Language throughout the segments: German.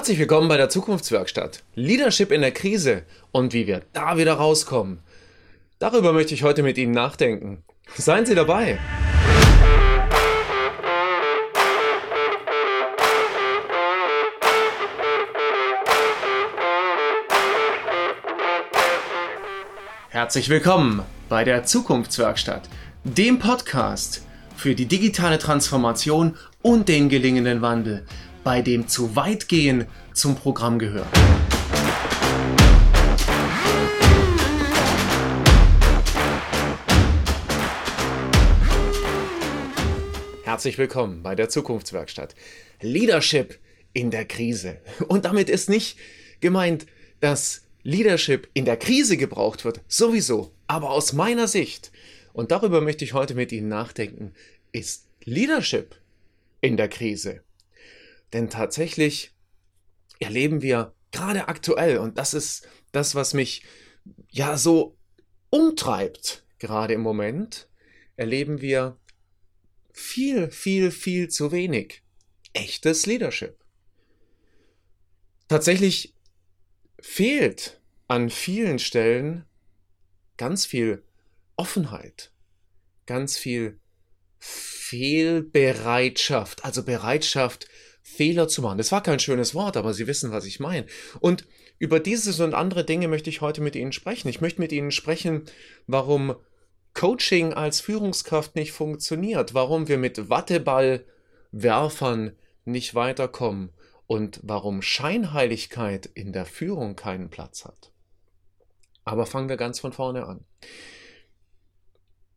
Herzlich willkommen bei der Zukunftswerkstatt. Leadership in der Krise und wie wir da wieder rauskommen. Darüber möchte ich heute mit Ihnen nachdenken. Seien Sie dabei. Herzlich willkommen bei der Zukunftswerkstatt, dem Podcast für die digitale Transformation und den gelingenden Wandel bei dem zu weit gehen zum Programm gehört. Herzlich willkommen bei der Zukunftswerkstatt. Leadership in der Krise. Und damit ist nicht gemeint, dass Leadership in der Krise gebraucht wird, sowieso. Aber aus meiner Sicht, und darüber möchte ich heute mit Ihnen nachdenken, ist Leadership in der Krise. Denn tatsächlich erleben wir gerade aktuell, und das ist das, was mich ja so umtreibt, gerade im Moment, erleben wir viel, viel, viel zu wenig echtes Leadership. Tatsächlich fehlt an vielen Stellen ganz viel Offenheit, ganz viel Fehlbereitschaft, also Bereitschaft, Fehler zu machen. Das war kein schönes Wort, aber Sie wissen, was ich meine. Und über dieses und andere Dinge möchte ich heute mit Ihnen sprechen. Ich möchte mit Ihnen sprechen, warum Coaching als Führungskraft nicht funktioniert, warum wir mit Watteballwerfern nicht weiterkommen und warum Scheinheiligkeit in der Führung keinen Platz hat. Aber fangen wir ganz von vorne an.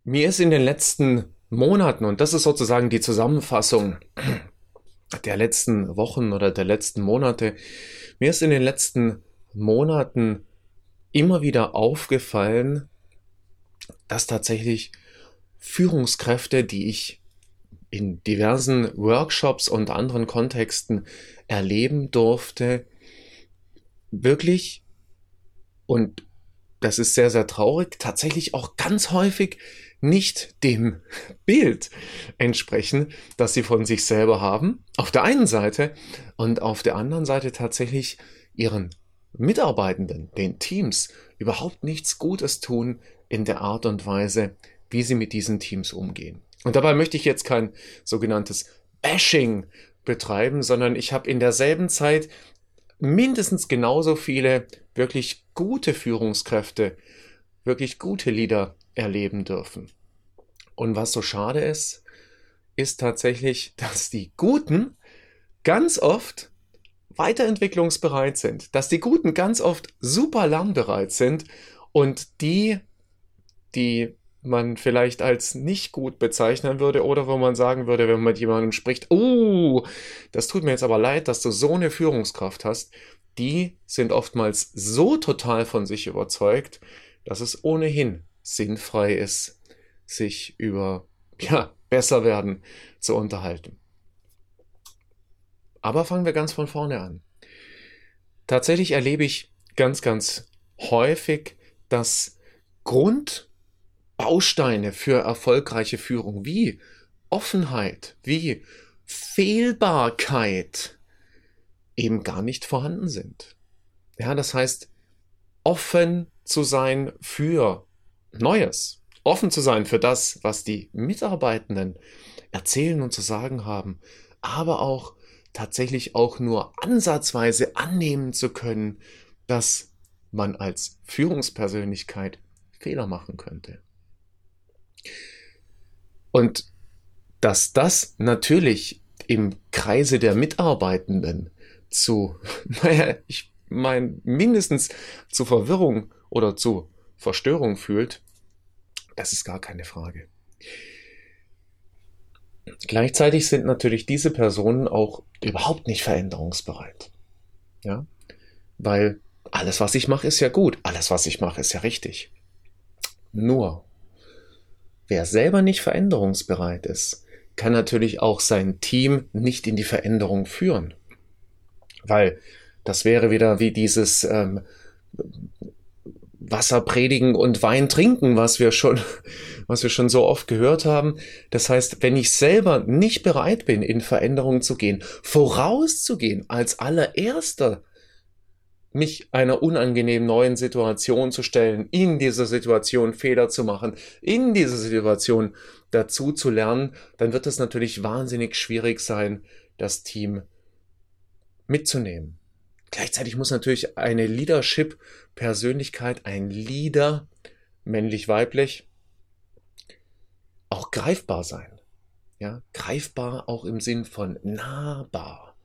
Mir ist in den letzten Monaten, und das ist sozusagen die Zusammenfassung der letzten Wochen oder der letzten Monate. Mir ist in den letzten Monaten immer wieder aufgefallen, dass tatsächlich Führungskräfte, die ich in diversen Workshops und anderen Kontexten erleben durfte, wirklich, und das ist sehr, sehr traurig, tatsächlich auch ganz häufig nicht dem Bild entsprechen, das sie von sich selber haben, auf der einen Seite und auf der anderen Seite tatsächlich ihren Mitarbeitenden, den Teams, überhaupt nichts Gutes tun in der Art und Weise, wie sie mit diesen Teams umgehen. Und dabei möchte ich jetzt kein sogenanntes Bashing betreiben, sondern ich habe in derselben Zeit mindestens genauso viele wirklich gute Führungskräfte, wirklich gute Leader erleben dürfen. Und was so schade ist, ist tatsächlich, dass die Guten ganz oft weiterentwicklungsbereit sind, dass die Guten ganz oft super lernbereit sind und die, die man vielleicht als nicht gut bezeichnen würde oder wo man sagen würde, wenn man mit jemandem spricht, oh, das tut mir jetzt aber leid, dass du so eine Führungskraft hast, die sind oftmals so total von sich überzeugt, dass es ohnehin sinnfrei ist, sich über ja, besser werden zu unterhalten. Aber fangen wir ganz von vorne an. Tatsächlich erlebe ich ganz, ganz häufig, dass Grundbausteine für erfolgreiche Führung wie Offenheit, wie Fehlbarkeit eben gar nicht vorhanden sind. Ja, das heißt, offen zu sein für Neues, offen zu sein für das, was die Mitarbeitenden erzählen und zu sagen haben, aber auch tatsächlich auch nur ansatzweise annehmen zu können, dass man als Führungspersönlichkeit Fehler machen könnte. Und dass das natürlich im Kreise der Mitarbeitenden zu, naja, ich meine, mindestens zu Verwirrung oder zu Verstörung fühlt, das ist gar keine Frage. Gleichzeitig sind natürlich diese Personen auch überhaupt nicht veränderungsbereit. Ja? Weil alles, was ich mache, ist ja gut. Alles, was ich mache, ist ja richtig. Nur, wer selber nicht veränderungsbereit ist, kann natürlich auch sein Team nicht in die Veränderung führen. Weil das wäre wieder wie dieses ähm, Wasser predigen und Wein trinken, was wir schon, was wir schon so oft gehört haben. Das heißt, wenn ich selber nicht bereit bin, in Veränderungen zu gehen, vorauszugehen, als allererster, mich einer unangenehmen neuen Situation zu stellen, in dieser Situation Fehler zu machen, in dieser Situation dazu zu lernen, dann wird es natürlich wahnsinnig schwierig sein, das Team mitzunehmen. Gleichzeitig muss natürlich eine Leadership-Persönlichkeit, ein Leader, männlich-weiblich, auch greifbar sein. Ja, greifbar auch im Sinn von nahbar.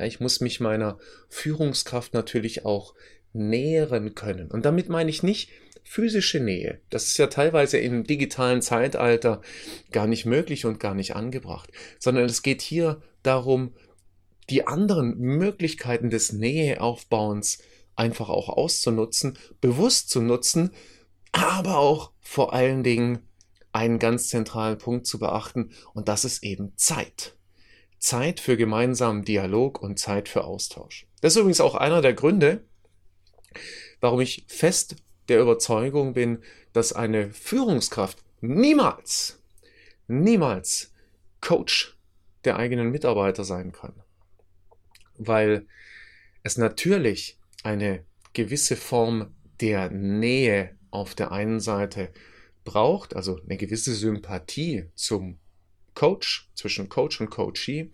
Ja, ich muss mich meiner Führungskraft natürlich auch nähren können. Und damit meine ich nicht physische Nähe. Das ist ja teilweise im digitalen Zeitalter gar nicht möglich und gar nicht angebracht, sondern es geht hier darum, die anderen Möglichkeiten des Näheaufbauens einfach auch auszunutzen, bewusst zu nutzen, aber auch vor allen Dingen einen ganz zentralen Punkt zu beachten und das ist eben Zeit. Zeit für gemeinsamen Dialog und Zeit für Austausch. Das ist übrigens auch einer der Gründe, warum ich fest der Überzeugung bin, dass eine Führungskraft niemals, niemals Coach der eigenen Mitarbeiter sein kann weil es natürlich eine gewisse Form der Nähe auf der einen Seite braucht, also eine gewisse Sympathie zum Coach, zwischen Coach und Coachee,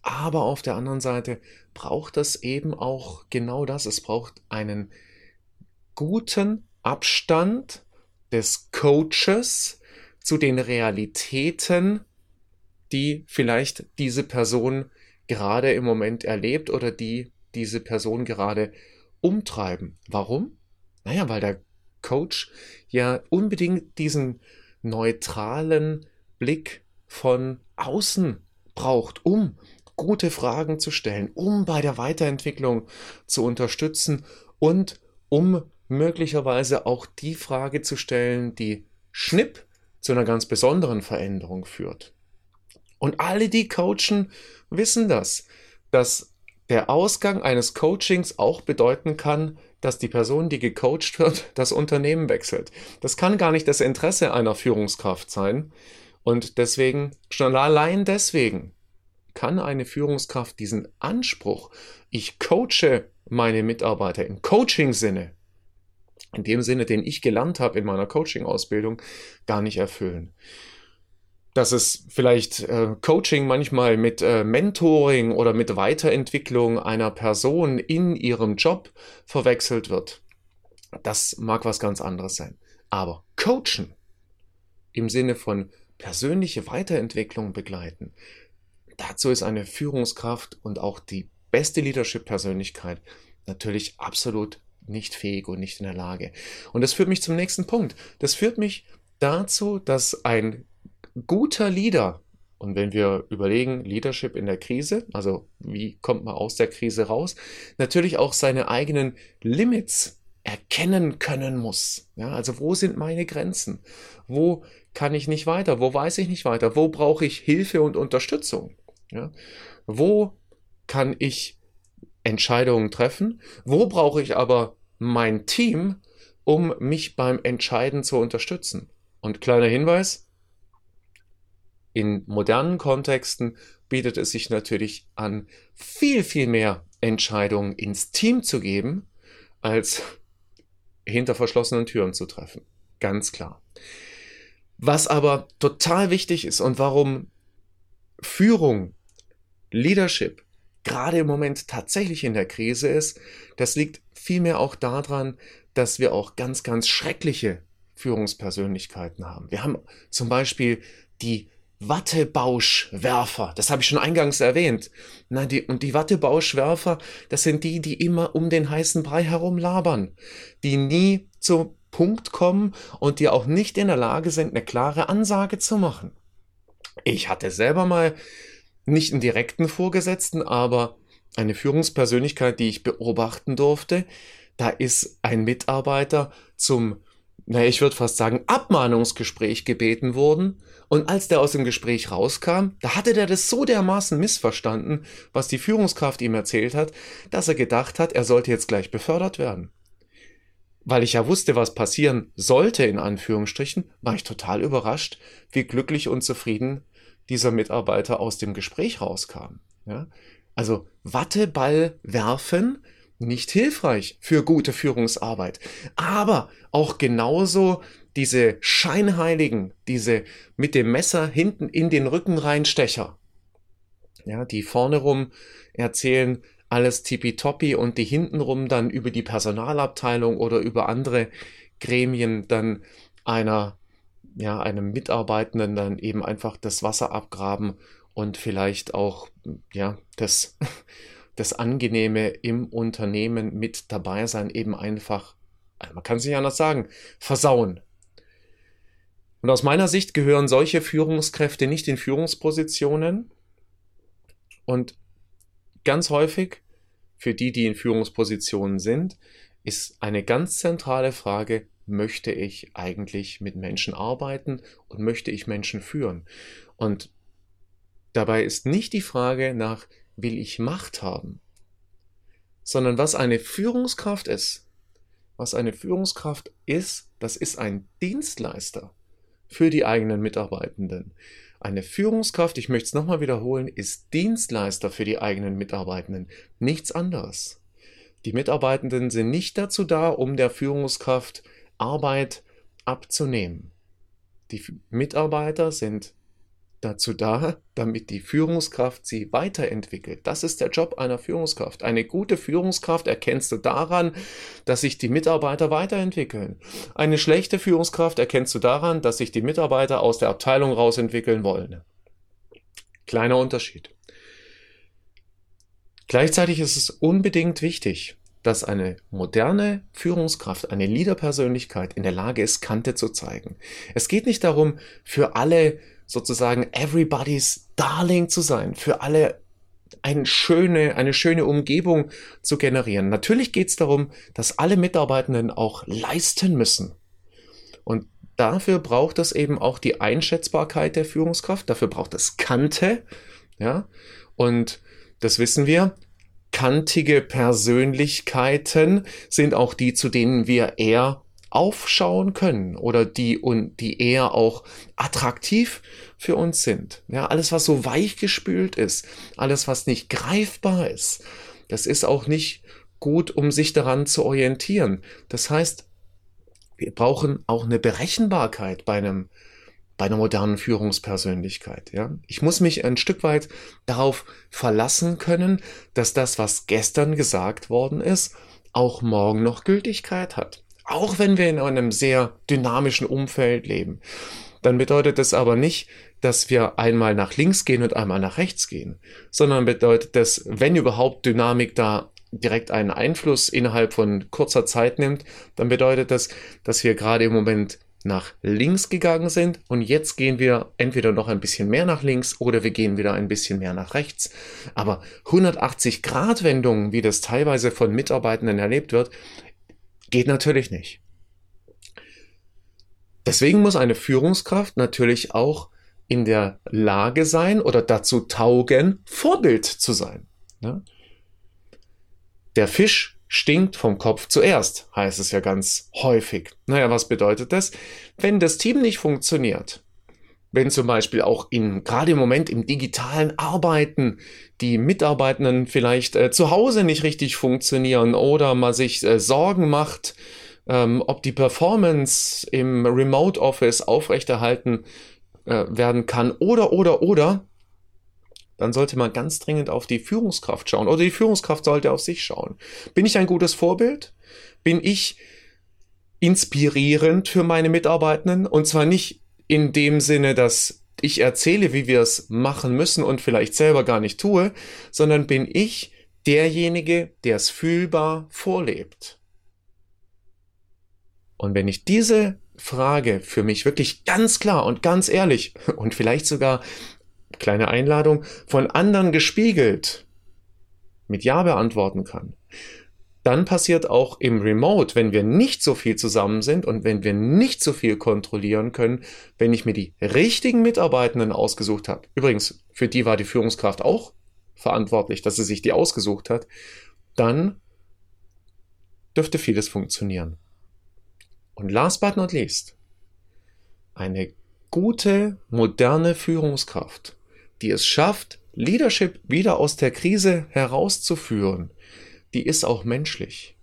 aber auf der anderen Seite braucht es eben auch genau das. Es braucht einen guten Abstand des Coaches zu den Realitäten, die vielleicht diese Person gerade im Moment erlebt oder die diese Person gerade umtreiben. Warum? Naja, weil der Coach ja unbedingt diesen neutralen Blick von außen braucht, um gute Fragen zu stellen, um bei der Weiterentwicklung zu unterstützen und um möglicherweise auch die Frage zu stellen, die Schnipp zu einer ganz besonderen Veränderung führt. Und alle, die coachen, wissen das, dass der Ausgang eines Coachings auch bedeuten kann, dass die Person, die gecoacht wird, das Unternehmen wechselt. Das kann gar nicht das Interesse einer Führungskraft sein. Und deswegen, schon allein deswegen, kann eine Führungskraft diesen Anspruch, ich coache meine Mitarbeiter im Coaching-Sinne, in dem Sinne, den ich gelernt habe in meiner Coaching-Ausbildung, gar nicht erfüllen dass es vielleicht äh, Coaching manchmal mit äh, Mentoring oder mit Weiterentwicklung einer Person in ihrem Job verwechselt wird. Das mag was ganz anderes sein. Aber Coachen im Sinne von persönliche Weiterentwicklung begleiten, dazu ist eine Führungskraft und auch die beste Leadership-Persönlichkeit natürlich absolut nicht fähig und nicht in der Lage. Und das führt mich zum nächsten Punkt. Das führt mich dazu, dass ein guter Leader, und wenn wir überlegen, Leadership in der Krise, also wie kommt man aus der Krise raus, natürlich auch seine eigenen Limits erkennen können muss. Ja, also wo sind meine Grenzen? Wo kann ich nicht weiter? Wo weiß ich nicht weiter? Wo brauche ich Hilfe und Unterstützung? Ja, wo kann ich Entscheidungen treffen? Wo brauche ich aber mein Team, um mich beim Entscheiden zu unterstützen? Und kleiner Hinweis, in modernen Kontexten bietet es sich natürlich an, viel, viel mehr Entscheidungen ins Team zu geben, als hinter verschlossenen Türen zu treffen. Ganz klar. Was aber total wichtig ist und warum Führung, Leadership gerade im Moment tatsächlich in der Krise ist, das liegt vielmehr auch daran, dass wir auch ganz, ganz schreckliche Führungspersönlichkeiten haben. Wir haben zum Beispiel die Wattebauschwerfer. Das habe ich schon eingangs erwähnt. Na, die, und die Wattebauschwerfer, das sind die, die immer um den heißen Brei herum labern, die nie zum Punkt kommen und die auch nicht in der Lage sind, eine klare Ansage zu machen. Ich hatte selber mal nicht einen direkten Vorgesetzten, aber eine Führungspersönlichkeit, die ich beobachten durfte. Da ist ein Mitarbeiter zum naja, ich würde fast sagen, Abmahnungsgespräch gebeten worden. Und als der aus dem Gespräch rauskam, da hatte der das so dermaßen missverstanden, was die Führungskraft ihm erzählt hat, dass er gedacht hat, er sollte jetzt gleich befördert werden. weil ich ja wusste, was passieren sollte, in Anführungsstrichen, war ich total überrascht, wie glücklich und zufrieden dieser Mitarbeiter aus dem Gespräch rauskam. Ja? Also Watteball werfen, nicht hilfreich für gute Führungsarbeit, aber auch genauso diese Scheinheiligen, diese mit dem Messer hinten in den Rücken reinstecher, ja, die vorne rum erzählen, alles tippitoppi und die hintenrum dann über die Personalabteilung oder über andere Gremien dann einer, ja, einem Mitarbeitenden dann eben einfach das Wasser abgraben und vielleicht auch, ja, das, das Angenehme im Unternehmen mit dabei sein, eben einfach, man kann es nicht anders sagen, versauen. Und aus meiner Sicht gehören solche Führungskräfte nicht in Führungspositionen. Und ganz häufig, für die, die in Führungspositionen sind, ist eine ganz zentrale Frage, möchte ich eigentlich mit Menschen arbeiten und möchte ich Menschen führen? Und dabei ist nicht die Frage nach, will ich Macht haben, sondern was eine Führungskraft ist. Was eine Führungskraft ist, das ist ein Dienstleister für die eigenen Mitarbeitenden. Eine Führungskraft, ich möchte es nochmal wiederholen, ist Dienstleister für die eigenen Mitarbeitenden, nichts anderes. Die Mitarbeitenden sind nicht dazu da, um der Führungskraft Arbeit abzunehmen. Die Mitarbeiter sind dazu da, damit die Führungskraft sie weiterentwickelt. Das ist der Job einer Führungskraft. Eine gute Führungskraft erkennst du daran, dass sich die Mitarbeiter weiterentwickeln. Eine schlechte Führungskraft erkennst du daran, dass sich die Mitarbeiter aus der Abteilung rausentwickeln wollen. Kleiner Unterschied. Gleichzeitig ist es unbedingt wichtig, dass eine moderne Führungskraft, eine Leaderpersönlichkeit in der Lage ist, Kante zu zeigen. Es geht nicht darum, für alle sozusagen everybody's Darling zu sein, für alle eine schöne, eine schöne Umgebung zu generieren. Natürlich geht es darum, dass alle Mitarbeitenden auch leisten müssen. Und dafür braucht es eben auch die Einschätzbarkeit der Führungskraft, dafür braucht es Kante, ja. Und das wissen wir. Kantige Persönlichkeiten sind auch die, zu denen wir eher aufschauen können oder die und die eher auch attraktiv für uns sind. Ja, alles was so weichgespült ist, alles was nicht greifbar ist, das ist auch nicht gut, um sich daran zu orientieren. Das heißt, wir brauchen auch eine Berechenbarkeit bei einem bei einer modernen Führungspersönlichkeit. Ja? Ich muss mich ein Stück weit darauf verlassen können, dass das, was gestern gesagt worden ist, auch morgen noch Gültigkeit hat. Auch wenn wir in einem sehr dynamischen Umfeld leben. Dann bedeutet das aber nicht, dass wir einmal nach links gehen und einmal nach rechts gehen, sondern bedeutet das, wenn überhaupt Dynamik da direkt einen Einfluss innerhalb von kurzer Zeit nimmt, dann bedeutet das, dass wir gerade im Moment nach links gegangen sind und jetzt gehen wir entweder noch ein bisschen mehr nach links oder wir gehen wieder ein bisschen mehr nach rechts. Aber 180 Grad Wendungen, wie das teilweise von Mitarbeitenden erlebt wird, Geht natürlich nicht. Deswegen muss eine Führungskraft natürlich auch in der Lage sein oder dazu taugen, Vorbild zu sein. Ne? Der Fisch stinkt vom Kopf zuerst, heißt es ja ganz häufig. Naja, was bedeutet das? Wenn das Team nicht funktioniert, wenn zum Beispiel auch in, gerade im Moment im digitalen Arbeiten, die Mitarbeitenden vielleicht äh, zu Hause nicht richtig funktionieren oder man sich äh, Sorgen macht, ähm, ob die Performance im Remote Office aufrechterhalten äh, werden kann oder, oder, oder, dann sollte man ganz dringend auf die Führungskraft schauen oder die Führungskraft sollte auf sich schauen. Bin ich ein gutes Vorbild? Bin ich inspirierend für meine Mitarbeitenden? Und zwar nicht in dem Sinne, dass ich erzähle, wie wir es machen müssen und vielleicht selber gar nicht tue, sondern bin ich derjenige, der es fühlbar vorlebt. Und wenn ich diese Frage für mich wirklich ganz klar und ganz ehrlich und vielleicht sogar kleine Einladung von anderen gespiegelt mit Ja beantworten kann, dann passiert auch im Remote, wenn wir nicht so viel zusammen sind und wenn wir nicht so viel kontrollieren können, wenn ich mir die richtigen Mitarbeitenden ausgesucht habe. Übrigens, für die war die Führungskraft auch verantwortlich, dass sie sich die ausgesucht hat. Dann dürfte vieles funktionieren. Und last but not least, eine gute, moderne Führungskraft, die es schafft, Leadership wieder aus der Krise herauszuführen, die ist auch menschlich.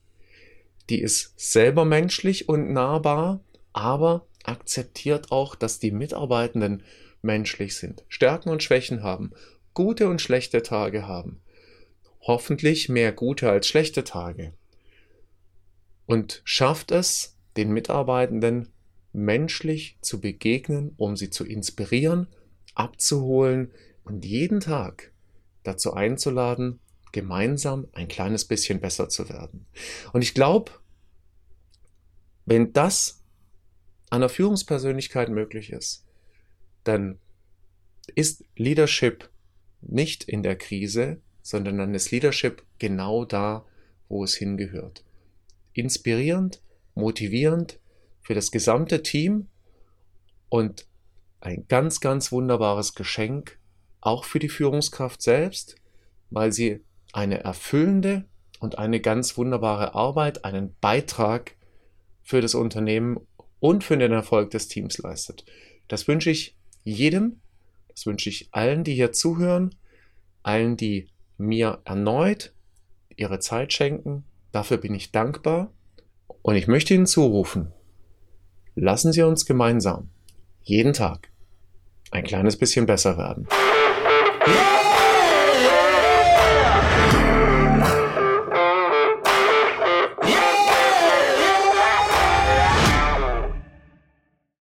Die ist selber menschlich und nahbar, aber akzeptiert auch, dass die Mitarbeitenden menschlich sind, Stärken und Schwächen haben, gute und schlechte Tage haben. Hoffentlich mehr gute als schlechte Tage. Und schafft es, den Mitarbeitenden menschlich zu begegnen, um sie zu inspirieren, abzuholen und jeden Tag dazu einzuladen, gemeinsam ein kleines bisschen besser zu werden. Und ich glaube, wenn das einer Führungspersönlichkeit möglich ist, dann ist Leadership nicht in der Krise, sondern dann ist Leadership genau da, wo es hingehört. Inspirierend, motivierend für das gesamte Team und ein ganz, ganz wunderbares Geschenk auch für die Führungskraft selbst, weil sie eine erfüllende und eine ganz wunderbare Arbeit, einen Beitrag für das Unternehmen und für den Erfolg des Teams leistet. Das wünsche ich jedem, das wünsche ich allen, die hier zuhören, allen, die mir erneut ihre Zeit schenken. Dafür bin ich dankbar und ich möchte Ihnen zurufen, lassen Sie uns gemeinsam jeden Tag ein kleines bisschen besser werden. Yeah.